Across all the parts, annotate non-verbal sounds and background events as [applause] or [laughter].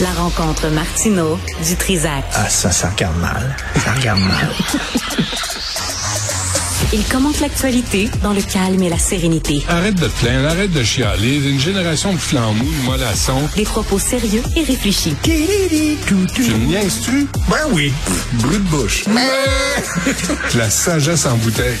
La rencontre Martino du Trizac. Ah, ça, ça regarde mal. Ça regarde mal. [laughs] Il commente l'actualité dans le calme et la sérénité. Arrête de te plaindre, arrête de chialer. Une génération de flambous, de mollassons. Des propos sérieux et réfléchis. Tu me niaises-tu? Ben oui. Brut de bouche. [laughs] La sagesse en bouteille.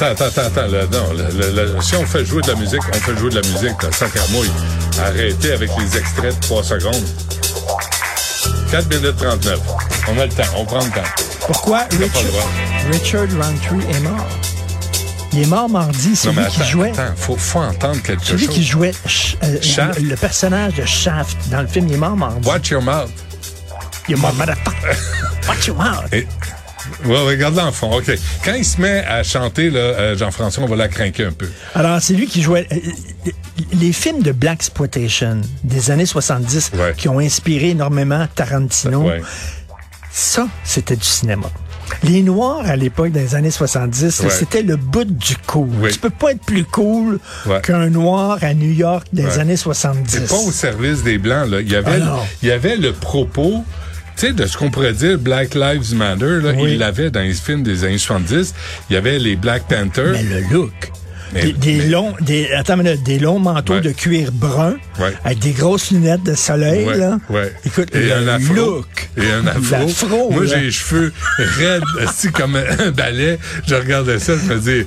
Attends, attends, attends, attends. là, non, le- le- le- si on fait jouer de la musique, on fait jouer de la musique dans 5 à mouille. Arrêtez avec les extraits de 3 secondes. 4 minutes 39. On a le temps, on prend le temps. Pourquoi Richard. Richard Roundtree est mort? Il est mort mardi. C'est Non, mais qui jouait. attends, faut, faut entendre quelque C'est lui chose. qui jouait euh, Shaft? le, le personnage de Shaft dans le film. Il est mort mardi. Watch your mouth. Il est mort, motherfucker. [laughs] Watch your mouth. Et, ouais, regarde l'enfant. OK. Quand il se met à chanter, là, euh, Jean-François, on va la craquer un peu. Alors, c'est lui qui jouait. euh, les films de Black Exploitation des années 70 Ouais. qui ont inspiré énormément Tarantino, Ouais. ça, c'était du cinéma. Les Noirs, à l'époque, des années 70, Ouais. c'était le bout du cool. Oui. Tu peux pas être plus cool Ouais. qu'un Noir à New York des Ouais. années 70. C'est pas au service des Blancs, là. Il y avait, Ah non. il y avait le propos, sais, de ce qu'on pourrait dire Black Lives Matter, là. Oui. Il l'avait dans les films des années 70. Il y avait les Black Panthers. Mais le look. Mais- des, des mais- longs, des, attends minute, des longs manteaux Ouais. de cuir brun Ouais. avec des grosses lunettes de soleil, Ouais, là. ouais. Écoute, et le un afro. look. Et un afro. Moi, j'ai les cheveux raides, [laughs] esti, comme un balai. Je regardais ça, je me dis,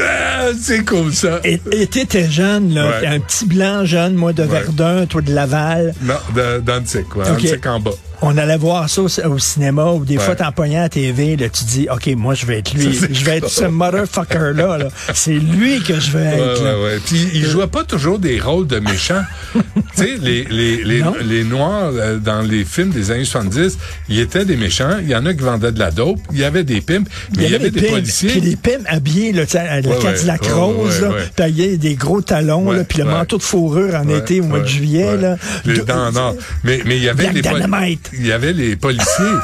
ah, c'est comme ça. Et t'étais jeune, là, Ouais. un petit blanc jeune, moi, de Ouais. Verdun, toi de Laval. Non, de- dans le tic, quoi. Dans Ok. le tic en bas. On allait voir ça au, au cinéma, ou des Ouais. fois, t'en pognais à la TV, là, tu dis, OK, moi, je vais être lui. [laughs] Je vais être ce motherfucker-là, là. C'est lui que je vais être, là. ouais, ouais. Puis il jouait pas toujours des rôles de méchants. [laughs] tu sais, les, les, les, Non. les Noirs, euh, dans les films des années 70, ils étaient des méchants. Il y en a qui vendaient de la dope. Il y avait des pimps. Mais il y avait des pims, policiers. Puis des pims habillés, là, le Cadillac rose, là, des gros talons, là, puis le manteau de fourrure en été au mois de juillet. Là. Les De- or. Mais, mais il y avait les Dynamite. Il y avait les policiers.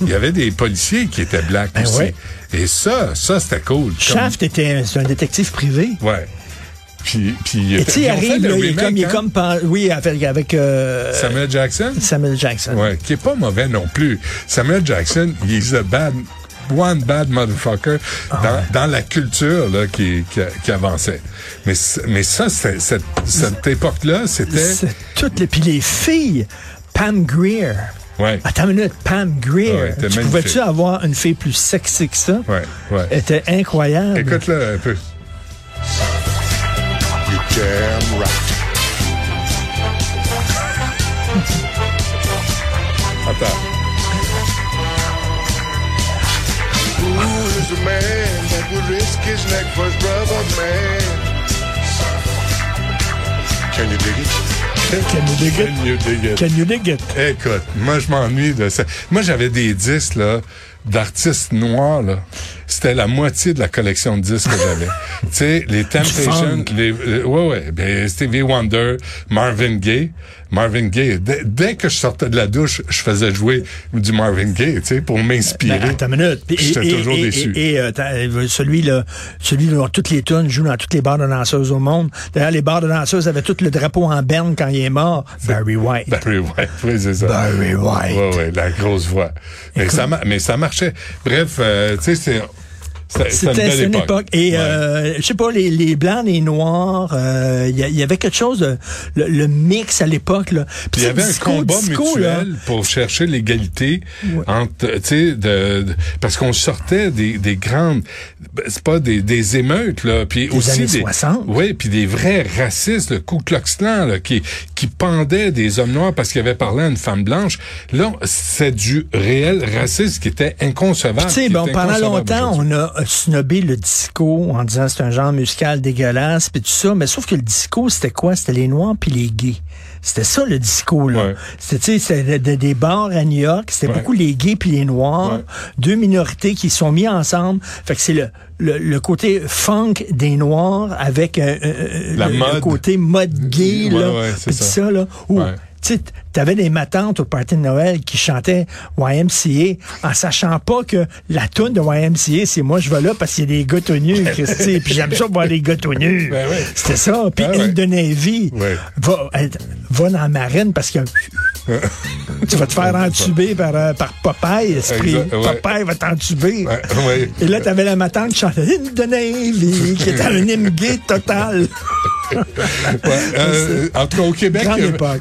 Il y avait des policiers qui étaient blacks Ben aussi. ouais. Et ça, ça, c'était cool. Comme- Shaft était c'est un détective privé. Ouais. Puis, puis il Et était- tu arrive, il est comme, il est hein? comme, oui, avec, avec euh, Samuel Jackson? Samuel Jackson. Ouais, qui est pas mauvais non plus. Samuel Jackson, il a bad, one bad motherfucker Ah dans, dans la culture là, qui, qui, qui avançait. Mais, mais ça, cette, cette époque-là, c'était... Toutes les, puis les filles, Pam Greer. Ouais, Attends une minute, Pam Greer. Ouais, tu pouvais-tu avoir une fille plus sexy que ça? ouais, ouais. Elle était incroyable. Écoute-le un peu. Damn right. [laughs] Attends. Who is the man that would risk his neck for his brother, man? Can you dig it? Can you dig it? Can you dig it? Can you dig it? Écoute, moi, je m'ennuie de ça. Moi, j'avais des disques, là, d'artistes noirs, là. C'était la moitié de la collection de disques que j'avais. [laughs] tu sais, les Temptations, les, euh, ouais, ouais, ben, Stevie Wonder, Marvin Gaye. Marvin Gaye, dès, dès que je sortais de la douche, je faisais jouer du Marvin Gaye, tu sais, pour m'inspirer. Ben, attends une minute. J'étais toujours et- déçu. Et, et, euh, euh, celui là, celui dont toutes les tunes jouent dans toutes les bars de danseuses au monde. D'ailleurs, les bars de danseuses avaient tout le drapeau en berne quand il est mort. Barry White. Barry White, oui, c'est ça. Barry White. Ouais, ouais, la grosse voix. Mais ça, ma- mais ça marchait. Bref, euh, tu sais, c'est, C'était une une époque. Et Ouais. euh, je sais pas, les, les blancs, les noirs, euh, il y, a- il y avait quelque chose de le, le mix à l'époque là. Puis Puis il y avait un combat disco, là. mutuel pour chercher l'égalité entre, tu sais, de, de- parce qu'on sortait des, des grandes, c'est pas des, des émeutes là, puis Des aussi années des, 60. ouais, puis des vrais racistes, le Ku Klux Klan là, qui qui pendaient des hommes noirs parce qu'ils avaient parlé à une femme blanche. Là, c'est du réel racisme qui était inconcevable. Tu sais, bon, pendant longtemps, on a snobé le disco en disant c'est un genre musical dégueulasse, puis tout ça. Mais sauf que le disco, c'était quoi? C'était les noirs puis les gays. C'était ça, le disco, là. Ouais. C'était, tu sais, c'était de- de- des bars à New York. C'était Ouais. beaucoup les gays puis les noirs. Ouais. Deux minorités qui sont mis ensemble. Fait que c'est le, le, le côté funk des noirs avec euh, euh, La le, le côté mode gay, là. ouais, c'est puis ça. là. Où, Ouais. Tu sais, t'avais des matantes au party de Noël qui chantaient YMCA en sachant pas que la tune de YMCA, c'est moi je vais là parce qu'il y a des gars tout nus, Christy, puis j'aime ça voir des gars tout nus. Ben. C'était ça. Puis Ben de Navy Ouais. va, elle- va dans la marine parce que [laughs] tu vas te faire entuber par, euh, par Popeye, esprit. Exact, ouais. Popeye va t'entuber. Ouais, ouais. Et là, t'avais la matante qui chantait Ile de Navy, qui était un hymne gay total. [laughs] Euh, en tout cas, au Québec,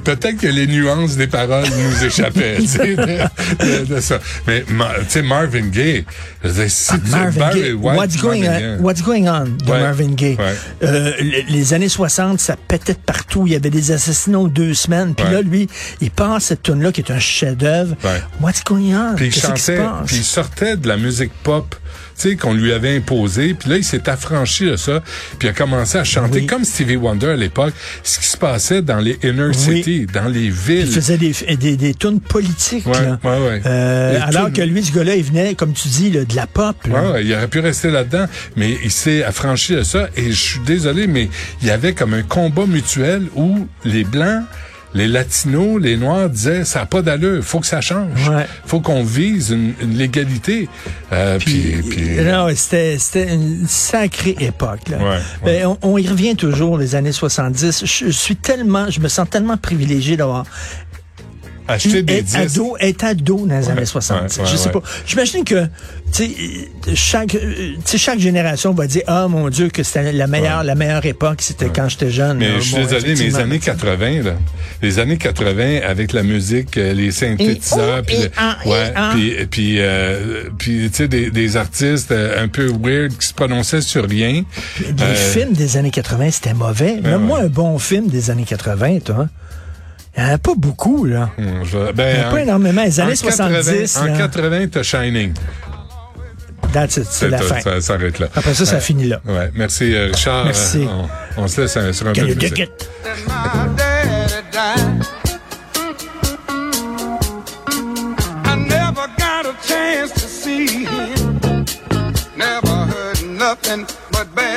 peut-être que les nuances des paroles nous échappaient de, de- de ça. Mais Ma- tu sais, Marvin Gaye, si tu- Marvin Gaye. White, What's going, on, Gaye. what's going on de Ouais. Marvin Gaye? Ouais. Euh, le- les années 60, ça pétait de partout. Il y avait des assassinats aux deux semaines. Puis Ouais. là, lui, il passe cette tune là qui est un chef-d'œuvre. What's going on? Puis il chantait, puis il sortait de la musique pop, sais, qu'on lui avait imposée. Puis là, il s'est affranchi de ça, puis il a commencé à chanter Oui. comme Stevie Wonder à l'époque, ce qui se passait dans les inner Oui. cities, dans les villes. Il faisait des, des, des tunes politiques. Ouais, là. ouais, ouais. Euh, alors tunes- que lui, ce gars-là, il venait, comme tu dis, là, de la pop. là. Ouais, ouais, il aurait pu rester là-dedans, mais il s'est affranchi de ça. Et je suis désolé, mais il y avait comme un combat mutuel où les blancs, les latinos, les noirs disaient ça n'a pas d'allure, faut que ça change, Ouais. faut qu'on vise une, une légalité. Euh, puis, puis- Non, c'était, c'était une sacrée époque. Là. Ouais, Ben, on, on y revient toujours, les années 70. Je, je suis tellement, je me sens tellement privilégié d'avoir acheter des disques. ado, être ado dans les Ouais, années 70. ouais, je ouais, sais pas. J'imagine que, tu sais, chaque, euh, chaque génération va dire, ah, mon Dieu, que c'était la meilleure, la meilleure époque, c'était quand j'étais jeune. Mais là. je suis Bon, désolé, mais les années 80, là, les années 80 avec la musique, euh, les synthétiseurs, Et- puis ah, ah. puis puis euh, puis tu sais des, des artistes un peu weird qui se prononçaient sur rien. Les Euh, films des années 80, c'était mauvais. Ben Nomme-moi ouais. un bon film des années 80, toi. Il n'y en a pas beaucoup, là. hum, je- ben, Il y en a pas en- énormément. Les en années 80, 70, En là. 80, t'as Shining. That's it, c'est la tout, fin. Ça s'arrête là. Après ça, ça finit là. Ouais, merci euh, Richard. Merci. Euh, On, on se laisse euh, sur un peu de Get musique. get never heard nothing but bad